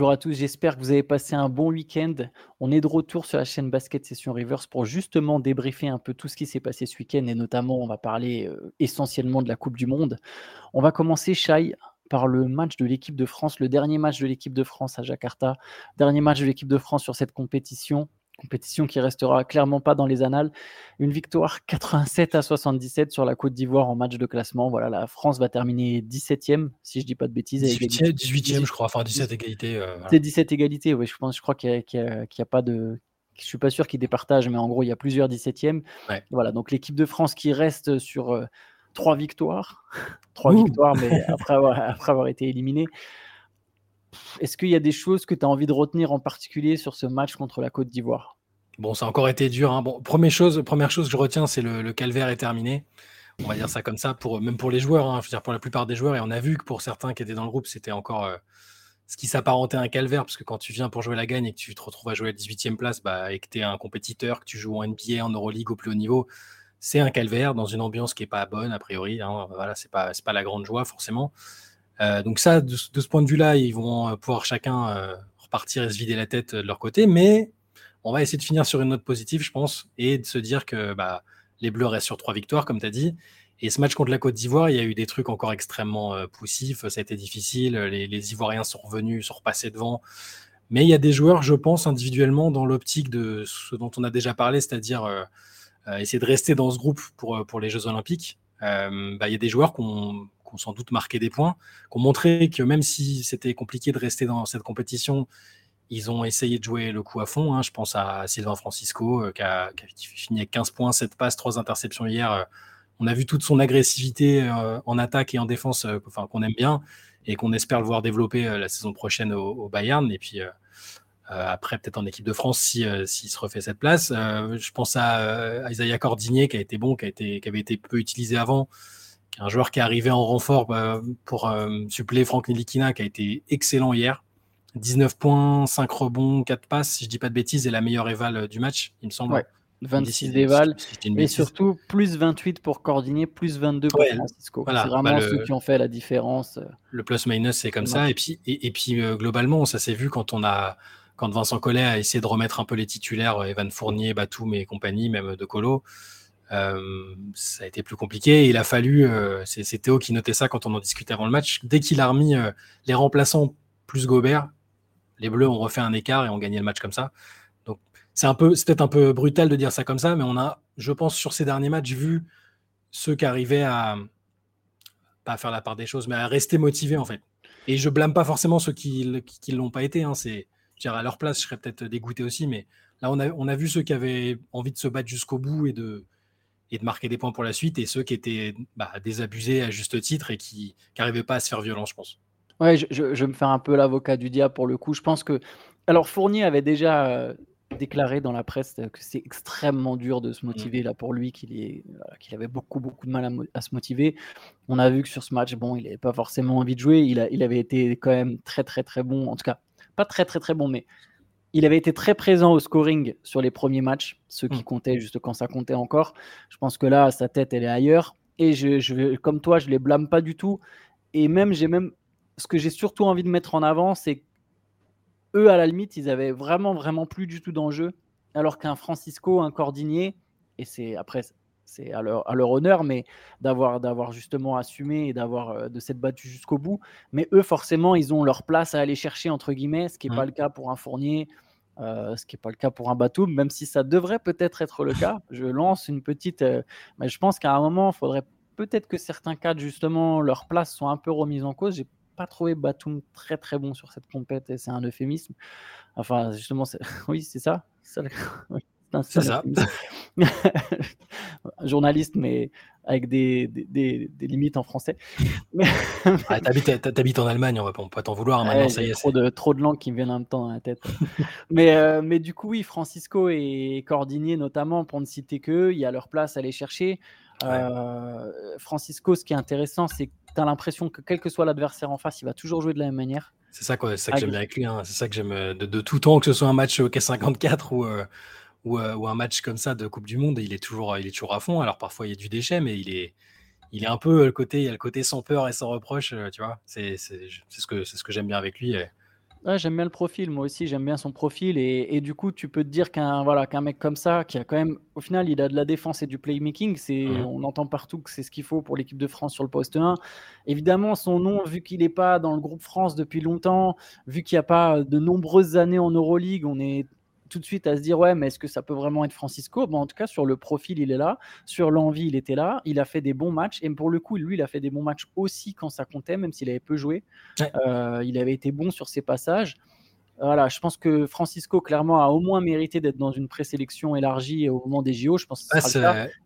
Bonjour à tous, j'espère que vous avez passé un bon week-end. On est de retour sur la chaîne Basket Session Reverse pour justement débriefer un peu tout ce qui s'est passé ce week-end et notamment on va parler euh, essentiellement de la Coupe du Monde. On va commencer, Shai, par le match de l'équipe de France, le dernier match de l'équipe de France à Jakarta, dernier match de l'équipe de France sur cette compétition compétition qui restera clairement pas dans les annales. Une victoire 87 à 77 sur la Côte d'Ivoire en match de classement. Voilà, la France va terminer 17e, si je dis pas de bêtises. 18e, 18e je crois, enfin 17 égalités. Euh, C'est 17 égalités, oui, je pense, je crois qu'il n'y a, pas de. Je suis pas sûr qu'ils départagent, mais en gros, il y a plusieurs 17e. Voilà, donc l'équipe de France qui reste sur euh, trois victoires. trois victoires, mais après avoir, après avoir été éliminée. Est-ce qu'il y a des choses que tu as envie de retenir en particulier sur ce match contre la Côte d'Ivoire? Bon, ça a encore été dur. Hein. Première chose, première chose que je retiens, c'est le, calvaire est terminé. On va dire ça comme ça, pour, même pour les joueurs, hein. je veux dire pour la plupart des joueurs. Et on a vu que pour certains qui étaient dans le groupe, c'était encore euh, ce qui s'apparentait à un calvaire, parce que quand tu viens pour jouer la gagne et que tu te retrouves à jouer à la 18e place, bah, et que tu es un compétiteur, que tu joues en NBA, en Euroleague au plus haut niveau, c'est un calvaire dans une ambiance qui n'est pas bonne, a priori. Hein. Voilà, c'est pas la grande joie, forcément. Euh, donc ça, de, ce point de vue-là, ils vont euh, pouvoir chacun euh, repartir et se vider la tête de leur côté, mais on va essayer de finir sur une note positive, je pense, et de se dire que bah, les Bleus restent sur trois victoires, comme tu as dit. Et ce match contre la Côte d'Ivoire, il y a eu des trucs encore extrêmement poussifs, ça a été difficile, les, Ivoiriens sont revenus, sont repassés devant. Mais il y a des joueurs, je pense, individuellement, dans l'optique de ce dont on a déjà parlé, c'est-à-dire essayer de rester dans ce groupe pour, les Jeux Olympiques. Bah, il y a des joueurs qui ont ont sans doute marqué des points, qui ont montré que même si c'était compliqué de rester dans cette compétition, ils ont essayé de jouer le coup à fond. Hein. Je pense à Sylvain Francisco, euh, qui, a, fini avec 15 points, 7 passes, 3 interceptions hier. Euh. On a vu toute son agressivité euh, en attaque et en défense, enfin, qu'on aime bien et qu'on espère le voir développer la saison prochaine au, Bayern. Et puis après, peut-être en équipe de France, s'il si, se refait cette place. je pense à Isaiah Cordigné, qui a été bon, qui, a été, qui avait été peu utilisé avant un joueur qui est arrivé en renfort bah, pour euh, suppléer Franck Nilikina, qui a été excellent hier. 19 points, 5 rebonds, 4 passes, si je dis pas de bêtises, et la meilleure éval euh, du match, il me semble. 26 d'éval, et surtout plus 28 pour coordonner, plus 22 pour Francisco. c'est vraiment bah, ceux qui ont fait la différence. Le plus-minus, c'est comme ça. Et puis, et, puis euh, globalement, ça s'est vu quand on a quand Vincent Collet a essayé de remettre un peu les titulaires, Evan Fournier, Batum et compagnie, même de Colo. Euh, ça a été plus compliqué. il a fallu, euh, c'est Théo qui notait ça quand on en discutait avant le match, dès qu'il a remis euh, les remplaçants plus Gobert, les Bleus ont refait un écart et ont gagné le match comme ça. Donc c'est un peu, c'est peut-être un peu brutal de dire ça comme ça, mais on a, je pense, sur ces derniers matchs, vu ceux qui arrivaient à pas faire la part des choses, mais à rester motivés en fait. Et je blâme pas forcément ceux qui ne l'ont pas été. Hein, c'est, à leur place, je serais peut-être dégoûté aussi, mais là on a, on a vu ceux qui avaient envie de se battre jusqu'au bout et de et de marquer des points pour la suite, et ceux qui étaient bah, désabusés à juste titre et qui n'arrivaient pas à se faire violence, je pense. Ouais, je, je, vais me faire un peu l'avocat du diable pour le coup. Je pense que. Alors, Fournier avait déjà euh, déclaré dans la presse que c'est extrêmement dur de se motiver mmh. là pour lui, qu'il est, avait beaucoup, beaucoup de mal à, se motiver. On a vu que sur ce match, bon, il n'avait pas forcément envie de jouer. Il, a, il avait été quand même très, très, très bon. En tout cas, pas très, très, très bon, mais il avait été très présent au scoring sur les premiers matchs, ceux qui mm. comptaient juste quand ça comptait encore. Je pense que là, sa tête, elle est ailleurs. Et je, je comme toi, je les blâme pas du tout. Et même, j'ai même, ce que j'ai surtout envie de mettre en avant, c'est eux, à la limite, ils avaient vraiment, vraiment plus du tout d'enjeu. Alors qu'un Francisco, un Cordinier, et c'est après, c'est à leur, à leur, honneur, mais d'avoir, d'avoir justement assumé et d'avoir euh, de s'être battu jusqu'au bout. Mais eux, forcément, ils ont leur place à aller chercher, entre guillemets, ce qui n'est pas mmh. le cas pour un Fournier, euh, ce qui n'est pas le cas pour un bateau, même si ça devrait peut-être être le cas. Je lance une petite. Euh, mais je pense qu'à un moment, il faudrait peut-être que certains cadres, justement, leur place sont un peu remises en cause. J'ai pas trouvé Batum très très bon sur cette compète et c'est un euphémisme. Enfin, justement, oui, c'est ça. C'est ça. Journaliste, mais avec des, des, des, limites en français. ah, T'habites en Allemagne, on va pas t'en vouloir. Maintenant, ça y est, trop, de, trop de langues qui me viennent en même temps dans la tête. mais, euh, mais du coup, oui, Francisco et Cordinier, notamment, pour ne citer qu'eux, il y a leur place à aller chercher. Euh, Francisco, ce qui est intéressant, c'est que tu as l'impression que quel que soit l'adversaire en face, il va toujours jouer de la même manière. C'est ça, quoi, ça que j'aime bien avec lui. Hein. C'est ça que j'aime euh, de, tout temps, que ce soit un match au K54 ou, ou, un match comme ça de Coupe du Monde, il est toujours, il est toujours à fond. Alors parfois il y a du déchet, mais il est, il est un peu le côté, il y a le côté sans peur et sans reproche, tu vois. C'est, ce que, c'est ce que j'aime bien avec lui. j'aime bien le profil, moi aussi, j'aime bien son profil. Et, du coup, tu peux te dire qu'un voilà, qu'un mec comme ça, qui a quand même, au final, il a de la défense et du playmaking, c'est, mmh on entend partout que c'est ce qu'il faut pour l'équipe de France sur le poste 1. Évidemment, son nom, vu qu'il n'est pas dans le groupe France depuis longtemps, vu qu'il n'y a pas de nombreuses années en Euroleague, on est tout de suite à se dire ouais mais est-ce que ça peut vraiment être Francisco? Bon, en tout cas sur le profil il est là. Sur l'envie il était là. Il a fait des bons matchs. Et pour le coup lui il a fait des bons matchs aussi quand ça comptait même s'il avait peu joué. Euh, il avait été bon sur ses passages. Voilà, je pense que Francisco clairement a au moins mérité d'être dans une présélection élargie au moment des JO. Je pense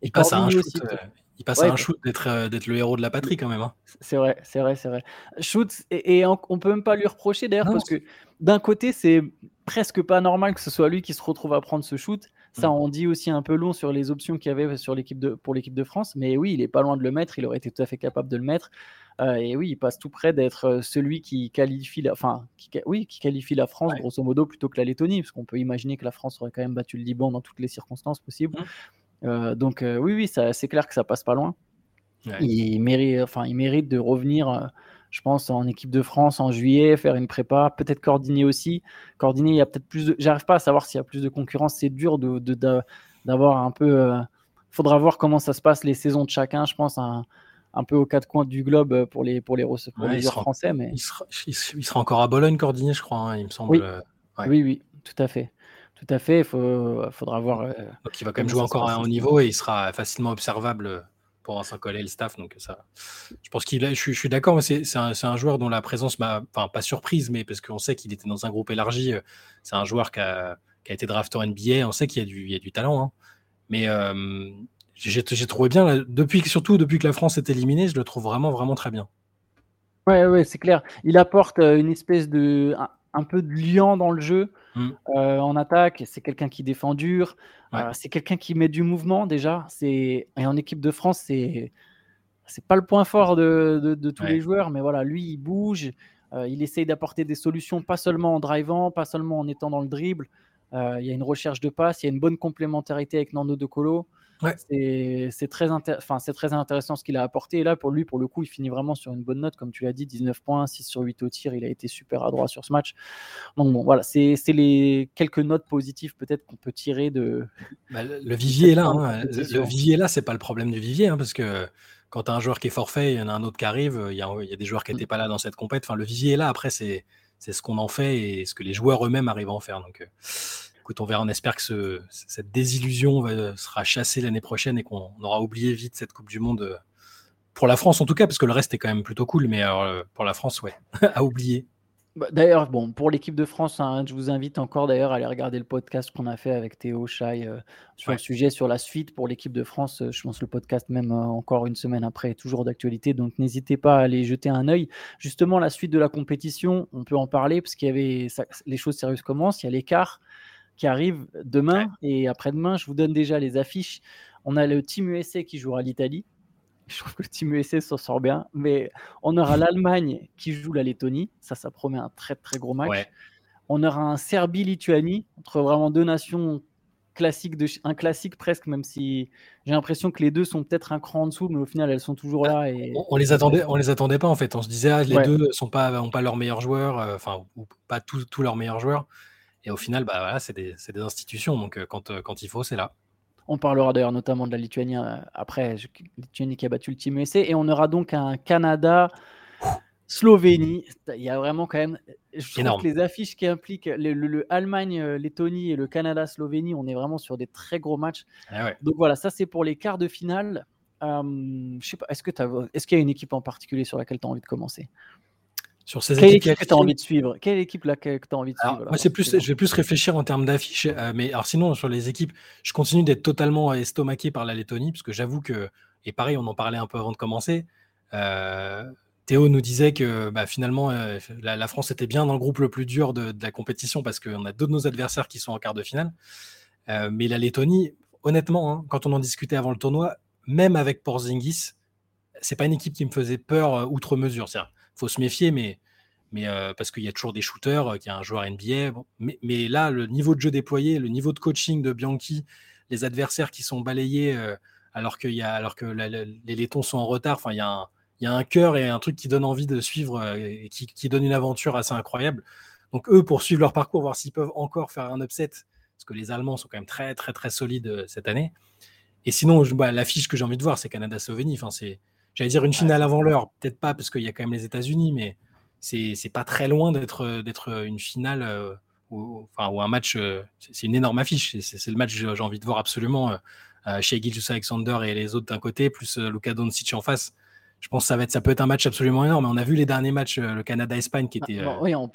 il passe à un shoot, euh, il passe à un shoot d'être euh, le héros de la patrie quand même. Hein. C'est vrai, c'est vrai, c'est vrai. Shoot et, et, on peut même pas lui reprocher d'ailleurs parce que d'un côté c'est presque pas normal que ce soit lui qui se retrouve à prendre ce shoot. Ça on mm. dit aussi un peu long sur les options qu'il y avait sur l'équipe de, pour l'équipe de France. Mais oui, il est pas loin de le mettre. Il aurait été tout à fait capable de le mettre. Euh, et oui, il passe tout près d'être euh, celui qui qualifie la, enfin, qui, oui, qui qualifie la France grosso modo plutôt que la Lettonie, parce qu'on peut imaginer que la France aurait quand même battu le Liban dans toutes les circonstances possibles. Mm. Euh, donc oui, oui, c'est clair que ça passe pas loin. Il mérite, enfin, il mérite de revenir je pense, en équipe de France en juillet, faire une prépa, peut-être coordonner aussi. Coordonner, il y a peut-être plus de. J'arrive pas à savoir s'il y a plus de concurrence. C'est dur de, d'avoir un peu. Il euh, faudra voir comment ça se passe les saisons de chacun, je pense, un, un peu aux quatre coins du globe pour les, pour les, pour les joueurs français. Mais... Il sera, il, sera, encore à Bologne, Coordonné, je crois, hein, il me semble. Oui. Euh, oui, oui, tout à fait. Tout à fait, il faudra voir. Euh, Donc il va quand même jouer encore à un haut niveau et il sera facilement observable pour s'en coller le staff. Donc ça, je pense qu'il je, je, suis d'accord, mais c'est un, un, joueur dont la présence m'a, enfin pas surprise, mais parce qu'on sait qu'il était dans un groupe élargi. Euh, c'est un joueur qui a, qui a été drafté en NBA. On sait qu'il y a du, y a du talent, hein. mais euh, j'ai trouvé bien surtout depuis que la France est éliminée, je le trouve vraiment vraiment très bien. Ouais, ouais, c'est clair. Il apporte euh, une espèce de un peu de liant dans le jeu mmh. euh, en attaque. C'est quelqu'un qui défend dur. Euh, c'est quelqu'un qui met du mouvement déjà. C'est et en équipe de France, c'est c'est pas le point fort de, de, tous les joueurs, mais voilà, lui, il bouge. Euh, il essaye d'apporter des solutions, pas seulement en drivant, pas seulement en étant dans le dribble. il y a une recherche de passe, il y a une bonne complémentarité avec Nando De Colo. C'est très, très intéressant ce qu'il a apporté. Et là, pour lui, pour le coup, il finit vraiment sur une bonne note. Comme tu l'as dit, 19 points, 6 sur 8 au tir. Il a été super adroit sur ce match. Donc, bon, voilà, c'est les quelques notes positives peut-être qu'on peut tirer de. Bah, le, vivier est là. Hein. Le, vivier est là, c'est pas le problème du vivier. Hein, parce que quand tu as un joueur qui est forfait, il y en a un autre qui arrive. Il y a, il y a des joueurs qui n'étaient mm. pas là dans cette compète. Enfin, le vivier est là. Après, c'est ce qu'on en fait et ce que les joueurs eux-mêmes arrivent à en faire. Donc. Écoute, on verra, on espère que cette désillusion sera chassée l'année prochaine et qu'on aura oublié vite cette Coupe du Monde euh, pour la France en tout cas, parce que le reste est quand même plutôt cool, mais euh, pour la France, ouais, à oublier. Bah, d'ailleurs, bon, pour l'équipe de France, hein, je vous invite encore d'ailleurs à aller regarder le podcast qu'on a fait avec Théo Chai euh, sur le sujet sur la suite pour l'équipe de France. je pense le podcast même encore une semaine après est toujours d'actualité, donc n'hésitez pas à aller jeter un œil. Justement, la suite de la compétition, on peut en parler parce qu'il y avait les choses sérieuses commencent. Il y a l'écart qui arrive demain et après-demain. Je vous donne déjà les affiches. On a le Team USA qui jouera l'Italie. Je trouve que le Team USA s'en sort bien. Mais on aura l'Allemagne qui joue la Lettonie. Ça, ça promet un très très gros match. On aura un Serbie-Lituanie entre vraiment deux nations classiques, de, un classique presque, même si j'ai l'impression que les deux sont peut-être un cran en dessous, mais au final elles sont toujours là. Et... On, les attendait, on les attendait pas en fait. On se disait ah, les deux sont pas, ont pas leurs meilleurs joueurs, euh, enfin ou pas tous leurs meilleurs joueurs. Et au final, bah, voilà, c'est des, des, institutions. Donc, euh, quand, euh, quand il faut, c'est là. On parlera d'ailleurs notamment de la Lituanie euh, après. Lituanie qui a battu le Team USA. Et on aura donc un Canada. Slovénie, il y a vraiment quand même. Je trouve que les affiches qui impliquent le, Allemagne, Lettonie et le Canada, Slovénie, on est vraiment sur des très gros matchs. Ah donc voilà, ça c'est pour les quarts de finale. je sais pas, est-ce que est-ce qu'il y a une équipe en particulier sur laquelle tu as envie de commencer? Sur ces Quelle équipe que tu as envie de suivre? Quelle équipe là que tu as envie de suivre moi, c'est plus, je vais plus réfléchir en termes d'affiches. Euh, mais alors sinon, sur les équipes, je continue d'être totalement estomaqué par la Lettonie, parce que j'avoue que, et pareil, on en parlait un peu avant de commencer. Euh, Théo nous disait que bah, finalement, euh, la, France était bien dans le groupe le plus dur de, la compétition parce qu'on a deux de nos adversaires qui sont en quart de finale. mais la Lettonie, honnêtement, hein, quand on en discutait avant le tournoi, même avec Porzingis, c'est pas une équipe qui me faisait peur outre mesure. cest faut se méfier, mais, mais euh, parce qu'il y a toujours des shooters, euh, qu'il y a un joueur NBA. Mais, là, le niveau de jeu déployé, le niveau de coaching de Bianchi, les adversaires qui sont balayés euh, alors, qu'il y a, alors que les Lettons sont en retard, il y a un, y a un cœur et un truc qui donne envie de suivre et qui, qui, donne une aventure assez incroyable. Donc eux, pour suivre leur parcours, voir s'ils peuvent encore faire un upset, parce que les Allemands sont quand même très très très solides euh, cette année. Et sinon, bah, l'affiche que j'ai envie de voir, c'est Canada-Slovénie. Enfin, c'est, j'allais dire une finale avant l'heure, peut-être pas parce qu'il y a quand même les États-Unis, mais c'est, pas très loin d'être une finale euh, ou, enfin, ou un match. Euh, c'est une énorme affiche. C'est, le match que j'ai envie de voir absolument. chez Gilles Alexander et les autres d'un côté, plus Luka Doncic en face je pense que ça, va être, ça peut être un match absolument énorme. On a vu les derniers matchs, le Canada-Espagne qui était. oui, on,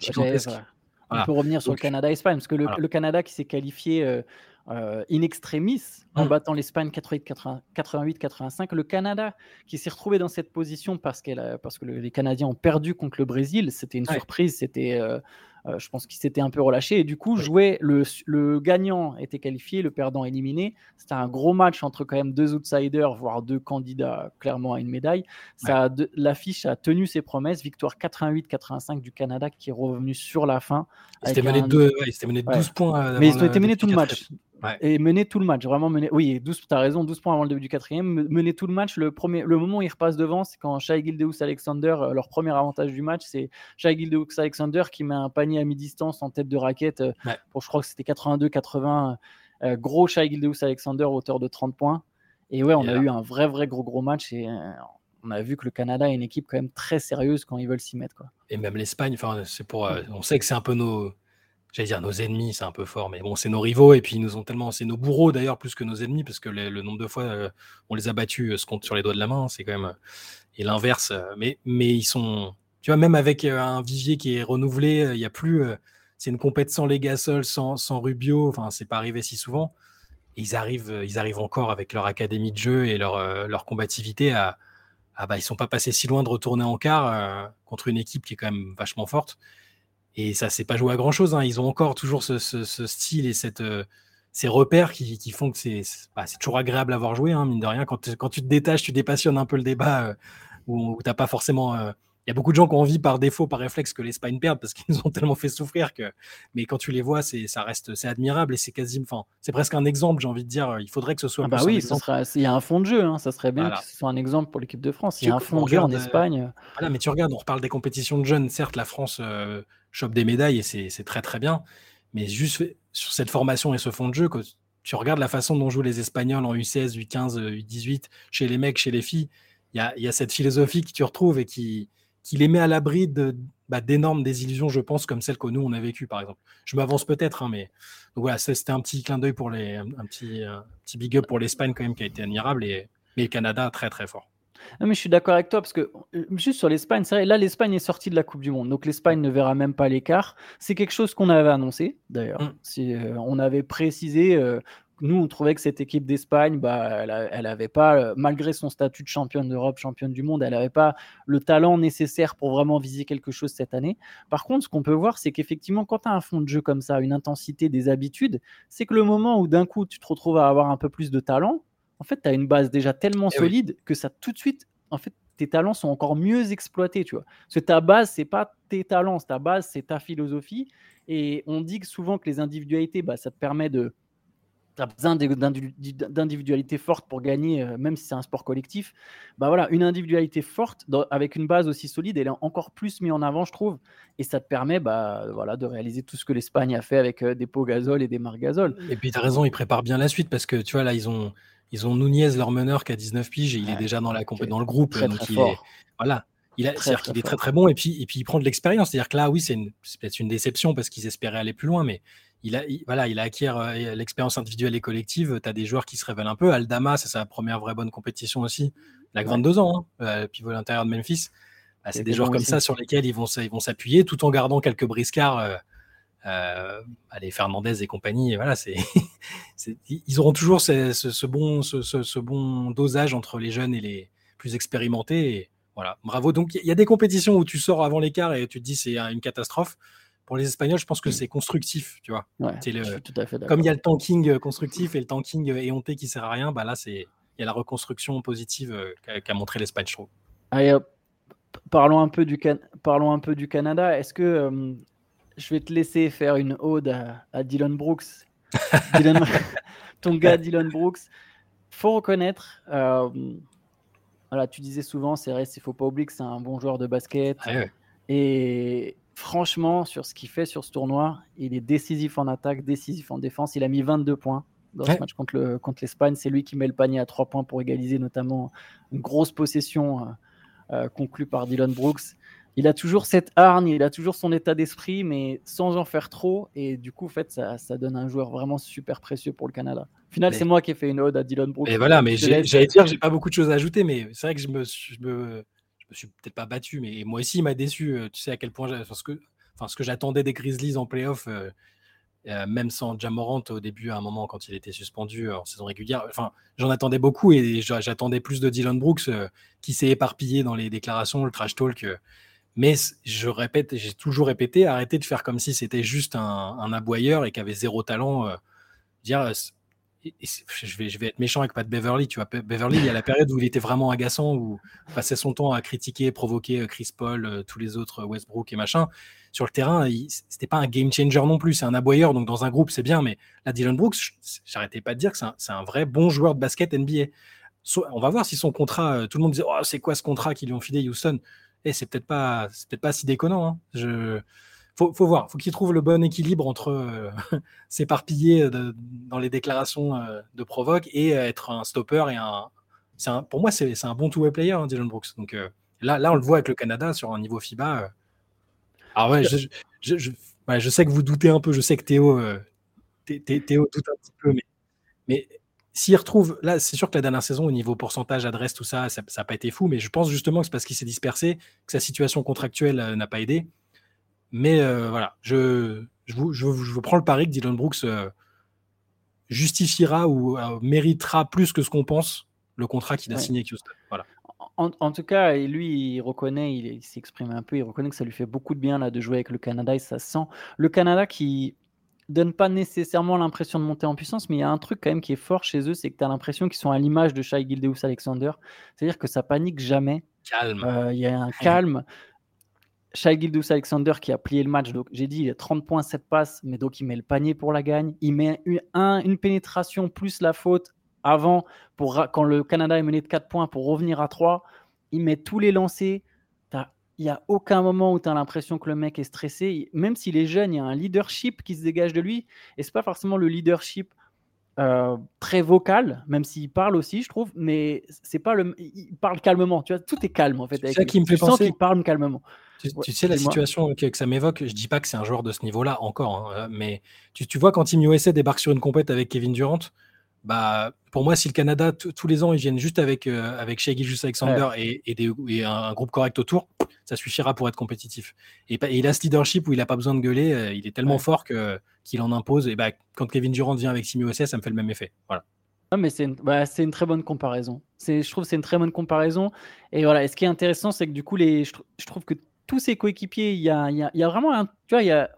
on peut revenir sur le Canada-Espagne, parce que le, Canada qui s'est qualifié euh, euh, in extremis en battant l'Espagne 88-85, le Canada qui s'est retrouvé dans cette position parce, parce que les Canadiens ont perdu contre le Brésil, c'était une surprise, c'était euh, euh, je pense qu'il s'était un peu relâché. Et du coup, jouer le, le, gagnant était qualifié, le perdant éliminé. C'était un gros match entre quand même deux outsiders, voire deux candidats clairement à une médaille. Ça, l'affiche a tenu ses promesses. Victoire 88-85 du Canada qui est revenu sur la fin. Il s'était mené, mené, 12 points. Mais ils ont été menés tout le match. Et mener tout le match, vraiment mener. Oui, tu as raison, 12 points avant le début du quatrième. Mener tout le match. Le, premier, le moment où ils repassent devant, c'est quand Shai Gildeus Alexander, euh, leur premier avantage du match, c'est Shai Gildeus Alexander qui met un panier à mi-distance en tête de raquette euh, pour, je crois que c'était 82-80. Euh, gros Shai Gildeus Alexander, hauteur de 30 points. Et ouais, on a eu un vrai, vrai gros, gros match. Et on a vu que le Canada est une équipe quand même très sérieuse quand ils veulent s'y mettre. Quoi. Et même l'Espagne, enfin, c'est pour, on sait que c'est un peu nos j'allais dire nos ennemis, c'est un peu fort, mais bon, c'est nos rivaux, et puis ils nous ont tellement, c'est nos bourreaux d'ailleurs, plus que nos ennemis, parce que le, nombre de fois euh, on les a battus euh, se compte sur les doigts de la main, c'est quand même, euh, et l'inverse, mais, mais ils sont, tu vois, même avec un vivier qui est renouvelé, il n'y a plus, c'est une compète sans les sans, sans Rubio, enfin, c'est pas arrivé si souvent, ils arrivent, ils arrivent encore avec leur académie de jeu et leur, leur combativité à, ah bah, ils sont pas passés si loin de retourner en quart contre une équipe qui est quand même vachement forte. Et ça s'est pas joué à grand chose. Hein. Ils ont encore toujours ce, style et cette, euh, ces repères qui, font que c'est bah, toujours agréable à voir jouer, hein, mine de rien. Quand, tu te détaches, tu dépassionnes un peu le débat euh, où, tu t'as pas forcément. Euh, il y a beaucoup de gens qui ont envie par défaut, par réflexe, que l'Espagne perde parce qu'ils nous ont tellement fait souffrir que. Mais quand tu les vois, c'est ça reste, c'est admirable et c'est quasi, enfin, c'est presque un exemple. J'ai envie de dire, il faudrait que ce soit. Ah bah oui, il y a un fond de jeu. Hein, ça serait bien que ce soit un exemple pour l'équipe de France. Il y a un fond de jeu en Espagne. voilà, mais tu regardes, on reparle des compétitions de jeunes. Certes, la France chope des médailles et c'est très très bien. Mais juste sur cette formation et ce fond de jeu, que tu regardes la façon dont jouent les Espagnols en U16, U15, U18, chez les mecs, chez les filles, il y a, cette philosophie que tu retrouves et qui, qui les met à l'abri de, bah, d'énormes désillusions, je pense, comme celles que nous, on a vécues, par exemple. Je m'avance peut-être, hein, mais donc voilà, c'était un petit clin d'œil pour les, un, petit, un petit big up pour l'Espagne, quand même, qui a été admirable, et, mais le Canada, très, très fort. Non, mais je suis d'accord avec toi parce que euh, juste sur l'Espagne, c'est vrai, là l'Espagne est sortie de la Coupe du Monde, donc l'Espagne ne verra même pas l'écart. C'est quelque chose qu'on avait annoncé d'ailleurs. Mm. Si, euh, on avait précisé, euh, nous on trouvait que cette équipe d'Espagne, bah, elle n'avait pas, malgré son statut de championne d'Europe, championne du monde, elle n'avait pas le talent nécessaire pour vraiment viser quelque chose cette année. Par contre, ce qu'on peut voir, c'est qu'effectivement, quand tu as un fond de jeu comme ça, une intensité, des habitudes, c'est que le moment où d'un coup tu te retrouves à avoir un peu plus de talent, en fait, tu as une base déjà tellement eh solide que ça tout de suite, en fait, tes talents sont encore mieux exploités, tu vois. Parce que ta base, c'est pas tes talents, ta base, c'est ta philosophie. Et on dit que souvent que les individualités, bah, ça te permet de, tu as besoin d'individualité forte pour gagner, euh, même si c'est un sport collectif. Bah voilà, une individualité forte avec une base aussi solide, elle est encore plus mise en avant, je trouve. Et ça te permet bah, voilà, de réaliser tout ce que l'Espagne a fait avec euh, des pots gazole et des margazole. Et puis tu as raison, ils préparent bien la suite parce que tu vois, là, ils ont, ils ont Nunez, leur meneur, qui a 19 piges et il est déjà dans, la, dans le groupe. Très, donc très il fort. est, voilà. Il, a, très, très, est très très bon et puis, et puis il prend de l'expérience. C'est-à-dire que là, oui, c'est peut-être une déception parce qu'ils espéraient aller plus loin, mais il a, voilà, il acquiert euh, l'expérience individuelle et collective. Tu as des joueurs qui se révèlent un peu. Aldama, c'est sa première vraie bonne compétition aussi. Il a 22 ans, hein, euh, pivot à l'intérieur de Memphis. Bah, c'est des joueurs comme ça sur lesquels ils vont, ils vont s'appuyer tout en gardant quelques briscards. Euh, euh, allez, Fernandez et compagnie, voilà, c'est, ils auront toujours ce, bon, ce, bon dosage entre les jeunes et les plus expérimentés. Et voilà, bravo. Donc, il y a des compétitions où tu sors avant l'écart et tu te dis c'est une catastrophe pour les Espagnols, je pense que c'est constructif, tu vois. comme il y a le tanking constructif et le tanking éhonté qui sert à rien, bah là, c'est il y a la reconstruction positive euh, qu'a montré l'Espagne, je trouve. Allez, parlons un peu du, parlons un peu du Canada. Est-ce que euh, je vais te laisser faire une ode à, Dylan Brooks, ton gars Dylan Brooks. Faut reconnaître. Euh, voilà, tu disais souvent, c'est vrai, il faut pas oublier que c'est un bon joueur de basket. Et franchement, sur ce qu'il fait sur ce tournoi, il est décisif en attaque, décisif en défense. Il a mis 22 points dans ce match contre, contre l'Espagne. C'est lui qui met le panier à 3 points pour égaliser notamment une grosse possession euh, euh, conclue par Dylan Brooks. Il a toujours cette hargne, il a toujours son état d'esprit, mais sans en faire trop. Et du coup, en fait, ça, ça donne un joueur vraiment super précieux pour le Canada. Au final, c'est moi qui ai fait une ode à Dylan Brooks. Et voilà, mais j'allais dire que j'ai pas beaucoup de choses à ajouter, mais c'est vrai que je me, je me, me suis peut-être pas battu, mais moi aussi, il m'a déçu. Euh, tu sais à quel point, parce que, enfin, ce que j'attendais des Grizzlies en playoff, euh, même sans Jamorant au début, à un moment, quand il était suspendu en saison régulière. Enfin, j'en attendais beaucoup et j'attendais plus de Dylan Brooks euh, qui s'est éparpillé dans les déclarations, le trash talk. Euh. mais je répète, j'ai toujours répété, arrêtez de faire comme si c'était juste un, aboyeur et qui avait zéro talent. dire, je vais, je vais être méchant avec Pat Beverly. Tu vois, Beverly, il y a la période où il était vraiment agaçant, où il passait son temps à critiquer, provoquer Chris Paul, tous les autres Westbrook et machin sur le terrain, c'était pas un game changer non plus. C'est un aboyeur, donc dans un groupe, c'est bien. Mais la Dylan Brooks, j'arrêtais pas de dire que c'est un, vrai bon joueur de basket NBA. on va voir si son contrat, euh, tout le monde disait, oh, c'est quoi ce contrat qu'ils lui ont filé Houston? Et eh, c'est peut-être pas, peut pas si déconnant. Hein. Je, faut, faut voir, faut qu'il trouve le bon équilibre entre euh, s'éparpiller dans les déclarations euh, de provoque et être un stopper et un. pour moi, c'est un bon two-way player, hein, Dylan Brooks. Donc là, là, on le voit avec le Canada sur un niveau FIBA ah ouais, je, je, sais que vous doutez un peu, je sais que Théo, euh, Théo doute un petit peu, mais, mais s'il retrouve, là, c'est sûr que la dernière saison, au niveau pourcentage, adresse, tout ça, ça n'a pas été fou, mais je pense justement que c'est parce qu'il s'est dispersé, que sa situation contractuelle euh, n'a pas aidé. Mais euh, voilà, je, je, vous, je, vous, prends le pari que Dylan Brooks justifiera ou méritera plus que ce qu'on pense le contrat qu'il a signé avec Houston. Voilà en, tout cas, lui, il reconnaît, il, s'exprime un peu, il reconnaît que ça lui fait beaucoup de bien là, de jouer avec le Canada et ça sent. Le Canada qui donne pas nécessairement l'impression de monter en puissance, mais il y a un truc quand même qui est fort chez eux, c'est que tu as l'impression qu'ils sont à l'image de Shai Gildeus Alexander. C'est-à-dire que ça panique jamais. Calme. Euh, il y a un calme. Shai Gildeus Alexander qui a plié le match, donc j'ai dit il a 30 points, 7 passes, mais donc il met le panier pour la gagne. Il met une, une pénétration plus la faute avant, pour, quand le Canada est mené de 4 points pour revenir à 3, il met tous les lancers. Il n'y a aucun moment où tu as l'impression que le mec est stressé. Même s'il est jeune, il y a un leadership qui se dégage de lui. Et c'est pas forcément le leadership euh, très vocal, même s'il parle aussi, je trouve, mais c'est pas le. Il parle calmement, tu vois, tout est calme en fait. C'est ça qui me fait penser. qu'il parle calmement. Tu, sais la situation que, ça m'évoque. Je dis pas que c'est un joueur de ce niveau-là encore, hein, mais tu, tu, vois quand Team USA débarque sur une compète avec Kevin Durant, bah, pour moi, si le Canada, tous les ans, ils viennent juste avec, euh, avec Shea Gilgeous Alexander et, et, un, groupe correct autour, ça suffira pour être compétitif. Et, il a ce leadership où il n'a pas besoin de gueuler, euh, il est tellement fort que, qu'il en impose. Et bah, quand Kevin Durant vient avec Simi OSS, ça me fait le même effet. Voilà. mais c'est une, bah, c'est une très bonne comparaison. C'est, je trouve que c'est une très bonne comparaison. Et voilà, et ce qui est intéressant, c'est que du coup, les, je, trouve que tous ces coéquipiers, il y a, y, a, y a, vraiment un, tu vois, il y a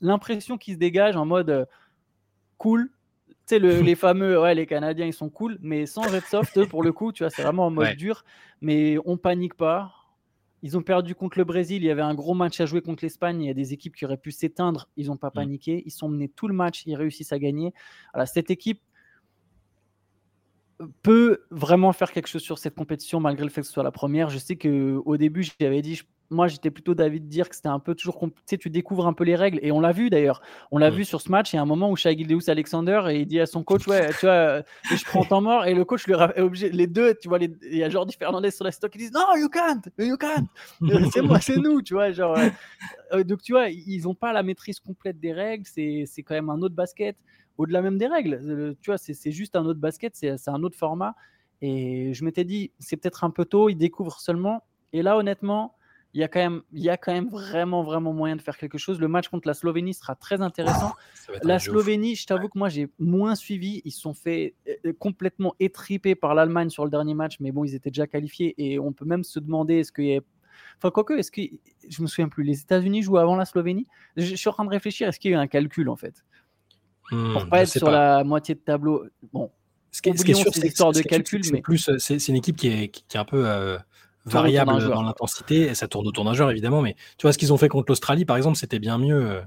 l'impression qui se dégage en mode euh, cool, sais, le, les fameux, ouais, les Canadiens, ils sont cool, mais sans être soft, pour le coup, tu vois, c'est vraiment en mode dur. Mais on panique pas. Ils ont perdu contre le Brésil. Il y avait un gros match à jouer contre l'Espagne. Il y a des équipes qui auraient pu s'éteindre. Ils n'ont pas mm. paniqué. Ils sont menés tout le match. Ils réussissent à gagner. Voilà, cette équipe peut vraiment faire quelque chose sur cette compétition malgré le fait que ce soit la première. Je sais qu'au début, j'avais dit, moi j'étais plutôt d'avis de dire que c'était un peu toujours tu sais tu découvres un peu les règles. Et on l'a vu d'ailleurs. On l'a vu sur ce match il y a un moment où Shai Gildeus Alexander et il dit à son coach ouais tu vois je prends temps mort et le coach lui est obligé les deux tu vois les... il y a Jordi Fernandez sur la stock qui disent non you can't you can't. C'est moi c'est nous tu vois genre euh, donc tu vois ils ont pas la maîtrise complète des règles c'est c'est quand même un autre basket au-delà même des règles. Euh, tu vois c'est juste un autre basket c'est un autre format. Et je m'étais dit c'est peut-être un peu tôt ils découvrent seulement. Et là honnêtement il y, a quand même, il y a quand même vraiment, vraiment moyen de faire quelque chose. Le match contre la Slovénie sera très intéressant. la Slovénie, je t'avoue que moi, j'ai moins suivi. Ils se sont fait euh, euh, complètement étriper par l'Allemagne sur le dernier match, mais bon, ils étaient déjà qualifiés et on peut même se demander est-ce qu'il y a. Enfin, quoique, est-ce que. Je me souviens plus. Les États-Unis jouent avant la Slovénie? Je, suis en train de réfléchir est-ce qu'il y a eu un calcul, en fait? Hmm, Pour pas être sur la moitié de tableau. Bon. Ce qui est, sûr, c'est l'histoire de calcul, mais. C'est une équipe qui est, qui est un peu. Euh, variable dans l'intensité, et ça tourne autour d'un joueur évidemment, mais tu vois ce qu'ils ont fait contre l'Australie par exemple, c'était bien mieux.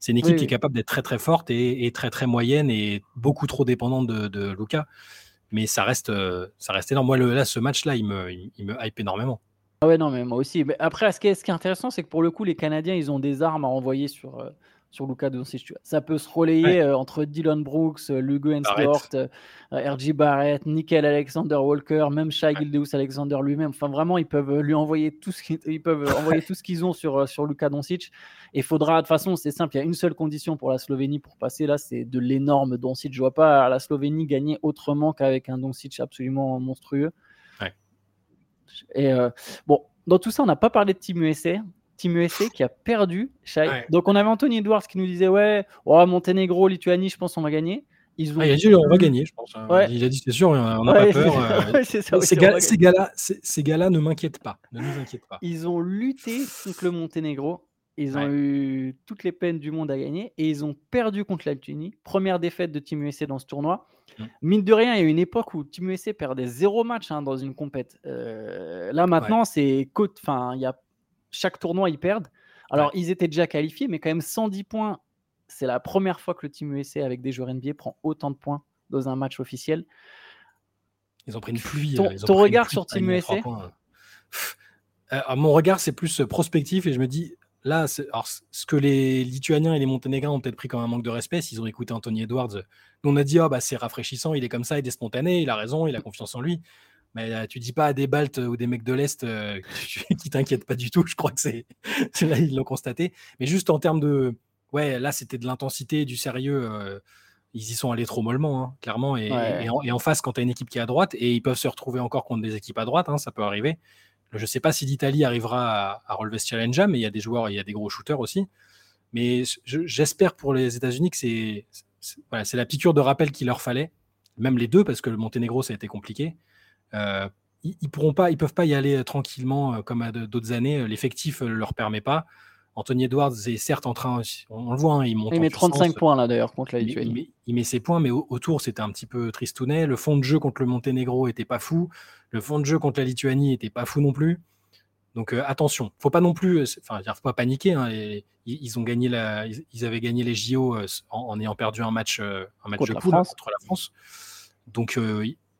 C'est une équipe qui est capable d'être très très forte et, très très moyenne et beaucoup trop dépendante de, de Luca, mais ça reste, ça reste énorme. Moi, le, là, ce match-là, il me, il, me hype énormément. Ah ouais, non, mais moi aussi. Mais après, ce qui est, ce qui est intéressant, c'est que pour le coup, les Canadiens, ils ont des armes à envoyer sur, euh, sur Luka Doncic. Ça peut se relayer euh, entre Dylan Brooks, euh, Lugo Enstort, RG Barrett, Nickel Alexander Walker, même Shai Gildeus Alexander lui-même. Enfin, vraiment, ils peuvent lui envoyer tout ce qu'ils, ils peuvent envoyer tout ce qu'ils ont sur, sur Luka Doncic. Et il faudra, de toute façon, c'est simple, il y a une seule condition pour la Slovénie pour passer là, c'est de l'énorme Doncic. Je vois pas la Slovénie gagner autrement qu'avec un Doncic absolument monstrueux. Et euh, bon, dans tout ça, on n'a pas parlé de Team USA. Team USA qui a perdu. Donc on avait Anthony Edwards qui nous disait ouais, oh, Monténégro, Lituanie, je pense on va gagner. Ils ont... Ah, il a dit on va gagner, je pense. Hein. Il a dit c'est sûr, on n'a pas peur. Euh. ces gars-là ces gars ne m'inquiètent pas, ne nous inquiètent pas. Ils ont lutté contre le Monténégro. Ils ont eu toutes les peines du monde à gagner et ils ont perdu contre la Lituanie. Première défaite de Team USA dans ce tournoi. Mmh. Mine de rien, il y a une époque où Team USA perdait zéro match hein, dans une compète. Euh, là maintenant, c'est enfin, il y a chaque tournoi ils perdent. Alors ils étaient déjà qualifiés, mais quand même 110 points. C'est la première fois que le Team USA avec des joueurs NBA prend autant de points dans un match officiel. Ils ont pris une pluie. Ton, ton regard sur Team USA euh, Mon regard, c'est plus prospectif et je me dis, là, alors, ce que les Lituaniens et les Monténégrins ont peut-être pris comme un manque de respect, s'ils ont écouté Anthony Edwards, nous on a dit, oh, bah, c'est rafraîchissant, il est comme ça, il est spontané, il a raison, il a confiance en lui. Mais euh, tu dis pas à des Baltes ou des mecs de l'Est euh, qui t'inquiètent pas du tout, je crois que c'est là, ils l'ont constaté. Mais juste en termes de. Ouais, là, c'était de l'intensité, du sérieux. Euh, ils y sont allés trop mollement, hein, clairement. Et, en, face, quand tu as une équipe qui est à droite, et ils peuvent se retrouver encore contre des équipes à droite, hein, ça peut arriver. Je ne sais pas si l'Italie arrivera à, relever ce challenge mais il y a des joueurs, il y a des gros shooters aussi. Mais j'espère pour les États-Unis que c'est voilà, la piqûre de rappel qu'il leur fallait, même les deux, parce que le Monténégro, ça a été compliqué. Euh, ils, ne pourront pas, ils peuvent pas y aller tranquillement euh, comme à d'autres années. L'effectif ne leur permet pas. Anthony Edwards est certes en train, on, le voit, hein, il monte. Il met 35 points là d'ailleurs contre la Lituanie. Il, met, ses points, mais autour c'était un petit peu tristounet. Le fond de jeu contre le Monténégro était pas fou. Le fond de jeu contre la Lituanie était pas fou non plus. Donc euh, attention, faut pas non plus, euh, enfin, faut pas paniquer. Hein, ils, ont gagné la, ils, avaient gagné les JO euh, en, ayant perdu un match, un match contre, de la France. contre la France. Donc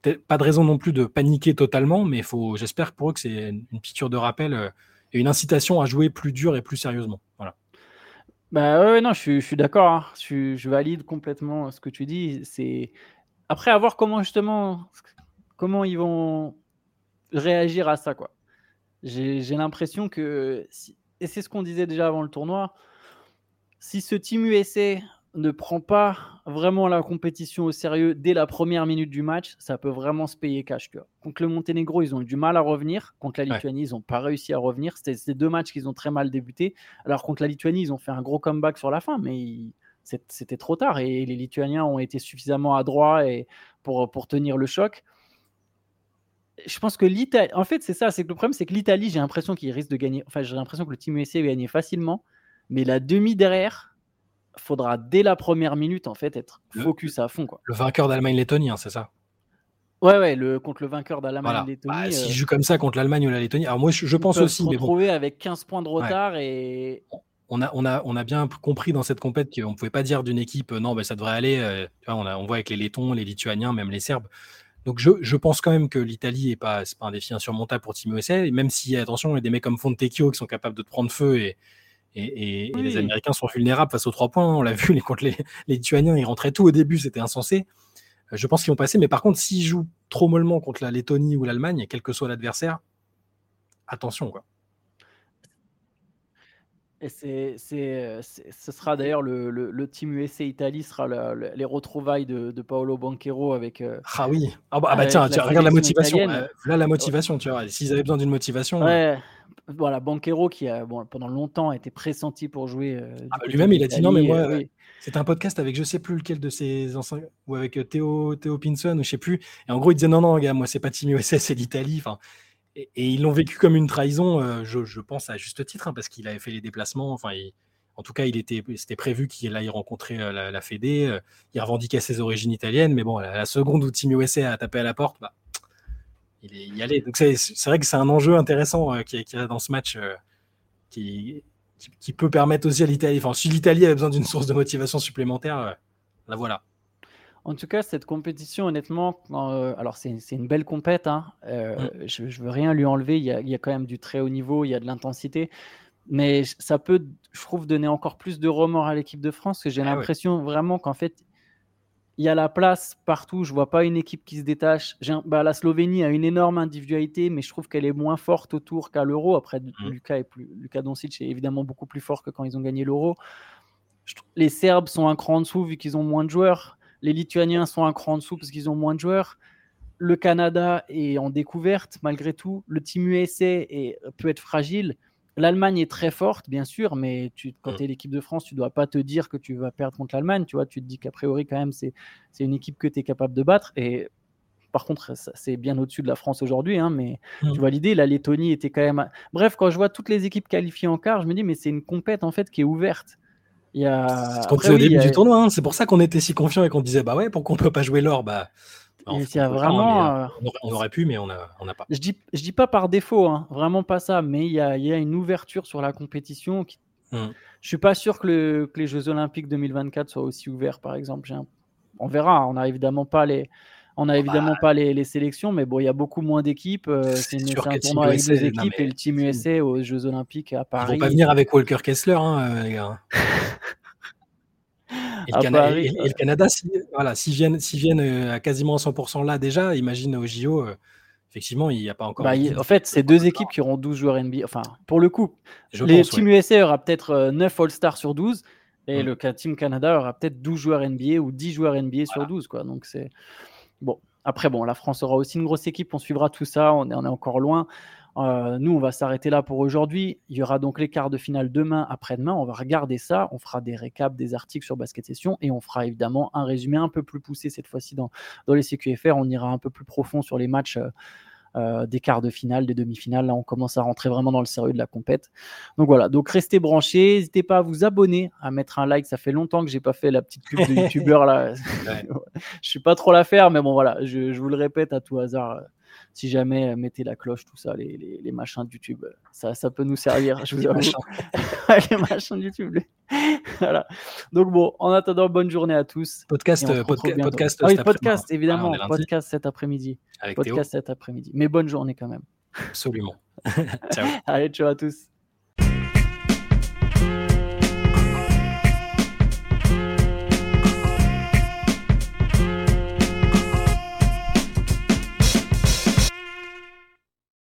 pas de raison non plus de paniquer totalement, mais faut, j'espère pour eux que c'est une piqûre de rappel et une incitation à jouer plus dur et plus sérieusement. Voilà. Bah ouais, non, je suis, d'accord. Hein. Je, valide complètement ce que tu dis. C'est après avoir comment justement comment ils vont réagir à ça quoi. J'ai l'impression que et c'est ce qu'on disait déjà avant le tournoi. Si ce team USA ne prend pas vraiment la compétition au sérieux dès la première minute du match, ça peut vraiment se payer cash. Contre le Monténégro, ils ont eu du mal à revenir. Contre la Lituanie, ils n'ont pas réussi à revenir. C'était ces deux matchs qu'ils ont très mal débuté. Alors contre la Lituanie, ils ont fait un gros comeback sur la fin, mais c'était trop tard et les Lituaniens ont été suffisamment adroits et pour, pour tenir le choc. Je pense que l'Italie, en fait, c'est ça, c'est que le problème, c'est que l'Italie, j'ai l'impression qu'il risque de gagner. Enfin, j'ai l'impression que le Team USA va gagner facilement, mais la demi derrière, faudra dès la première minute en fait être focus à fond. Quoi. Le vainqueur d'Allemagne-Lettonie, hein, c'est ça? Ouais, ouais, le, contre le vainqueur d'Allemagne-Lettonie. Bah, S'il euh, joue comme ça contre l'Allemagne ou la Lettonie, alors moi je, pense aussi. Se retrouver avec 15 points de retard et. On a, on, a, on a bien compris dans cette compète qu'on ne pouvait pas dire d'une équipe non, ben, ça devrait aller. Euh, on, on, voit avec les Lettons, les Lituaniens, même les Serbes. Donc je, je pense quand même que l'Italie n'est pas, pas un défi insurmontable pour Team USA. Et même si, attention, il y a des mecs comme Fontecchio qui sont capables de prendre feu et, et, les Américains sont vulnérables face aux trois points. On l'a vu les, contre les, Lituaniens, ils rentraient tout au début, c'était insensé. Euh, je pense qu'ils vont passer. Mais par contre, s'ils jouent trop mollement contre la Lettonie ou l'Allemagne, quel que soit l'adversaire, attention. Quoi. Et c'est, c'est, ce sera d'ailleurs le, le, team USA Italie sera les retrouvailles de, de, Paolo Banquero avec. Euh, ah oui. Ah bah, ah bah tiens, regarde la motivation. Euh, là la motivation, tu vois. S'ils avaient besoin d'une motivation. Ouais. Voilà, Banquero qui a bon, pendant longtemps été pressenti pour jouer. Euh, ah lui-même, il a dit non, mais moi, c'est un podcast avec je sais plus lequel de ses anciens ou avec Théo, Théo Pinson ou je sais plus. Et en gros, il disait non, non, gars, moi c'est pas Team USA, c'est l'Italie. Enfin, et, ils l'ont vécu comme une trahison, euh, je, pense à juste titre, hein, parce qu'il avait fait les déplacements. Enfin, en tout cas, il était, c'était prévu qu'il aille rencontrer euh, la, la, Fédé. Euh, il revendiquait ses origines italiennes, mais bon, la, seconde où Team USA a tapé à la porte, bah, il est y allé. Donc c'est, vrai que c'est un enjeu intéressant qu'il y, a dans ce match qui, qui, peut permettre aussi à l'Italie. Enfin, si l'Italie avait besoin d'une source de motivation supplémentaire, la voilà. En tout cas, cette compétition, honnêtement, euh, alors c'est une belle compète. Hein, euh, mm. je, ne veux rien lui enlever. Il y, a, quand même du très haut niveau, il y a de l'intensité. Mais ça peut, je trouve, donner encore plus de remords à l'équipe de France. que j'ai ah l'impression vraiment qu'en fait, il y a la place partout. Je vois pas une équipe qui se détache. Bah, la Slovénie a une énorme individualité, mais je trouve qu'elle est moins forte autour qu'à l'Euro. Après, mmh. Lucas, est plus, Lucas Doncic est évidemment beaucoup plus fort que quand ils ont gagné l'Euro. Les Serbes sont un cran en dessous vu qu'ils ont moins de joueurs. Les Lituaniens sont un cran en dessous parce qu'ils ont moins de joueurs. Le Canada est en découverte malgré tout. Le Team USA est, peut être fragile. L'Allemagne est très forte, bien sûr, mais tu, quand mm. tu es l'équipe de France, tu ne dois pas te dire que tu vas perdre contre l'Allemagne. Tu vois, tu te dis qu'a priori, quand même, c'est une équipe que tu es capable de battre. Et par contre, c'est bien au-dessus de la France aujourd'hui, hein, mais mm. tu vois l'idée, la Lettonie était quand même. Bref, quand je vois toutes les équipes qualifiées en quart, je me dis, mais c'est une compète en fait qui est ouverte. Il y a... C'est au début du tournoi, hein. c'est pour ça qu'on était si confiant et qu'on disait, bah ouais, pourquoi on peut pas jouer l'or? Bah, vraiment, euh, on, aurait, pu, mais on n'a on pas. Je dis, je dis pas par défaut, hein, vraiment pas ça, mais il y a, y a, une ouverture sur la compétition. Qui... ne hmm. Je suis pas sûr que, le, que, les Jeux Olympiques 2024 soient aussi ouverts, par exemple. On verra. On n'a évidemment pas les. On n'a ah évidemment bah, pas les, les, sélections, mais bon, il y a beaucoup moins d'équipes. Euh, c'est un tournoi avec deux équipes et le Team USA aux Jeux Olympiques à Paris. Ils vont pas venir avec Walker Kessler, hein, euh, les gars. Et le, Canada, s'ils voilà, viennent, viennent euh, à quasiment 100% là déjà, imagine au JO, euh, effectivement, il n'y a pas encore. Bah, en fait, c'est deux équipes qui auront 12 joueurs NBA. Enfin, pour le coup, le Team USA aura peut-être 9 euh, All-Stars sur 12 et mm. le Team Canada aura peut-être 12 joueurs NBA ou 10 joueurs NBA sur 12. Quoi. Donc, c'est. Bon. Après, bon, la France aura aussi une grosse équipe. On suivra tout ça. On est, on est encore loin. Euh, nous, on va s'arrêter là pour aujourd'hui. Il y aura donc les quarts de finale demain, après-demain. On va regarder ça. On fera des récaps, des articles sur Basket Session et on fera évidemment un résumé un peu plus poussé cette fois-ci dans, dans les CQFR. On ira un peu plus profond sur les matchs. Euh, euh, des quarts de finale, des demi-finales. Là, on commence à rentrer vraiment dans le sérieux de la compète. Donc voilà, donc restez branchés. N'hésitez pas à vous abonner, à mettre un like. Ça fait longtemps que j'ai pas fait la petite pub de youtubeur là. je suis pas trop la faire, mais bon voilà, je, je, vous le répète à tout hasard si jamais euh, mettez la cloche, tout ça, les, les, les machins de YouTube, euh, ça, ça peut nous servir, je vous avoue. les machins de YouTube. voilà. Donc bon, en attendant, bonne journée à tous. Podcast, podcast, ah oui, podcast, évidemment, podcast cet après-midi. podcast cet après-midi. Mais bonne journée quand même. Absolument. ciao. Allez, ciao à tous.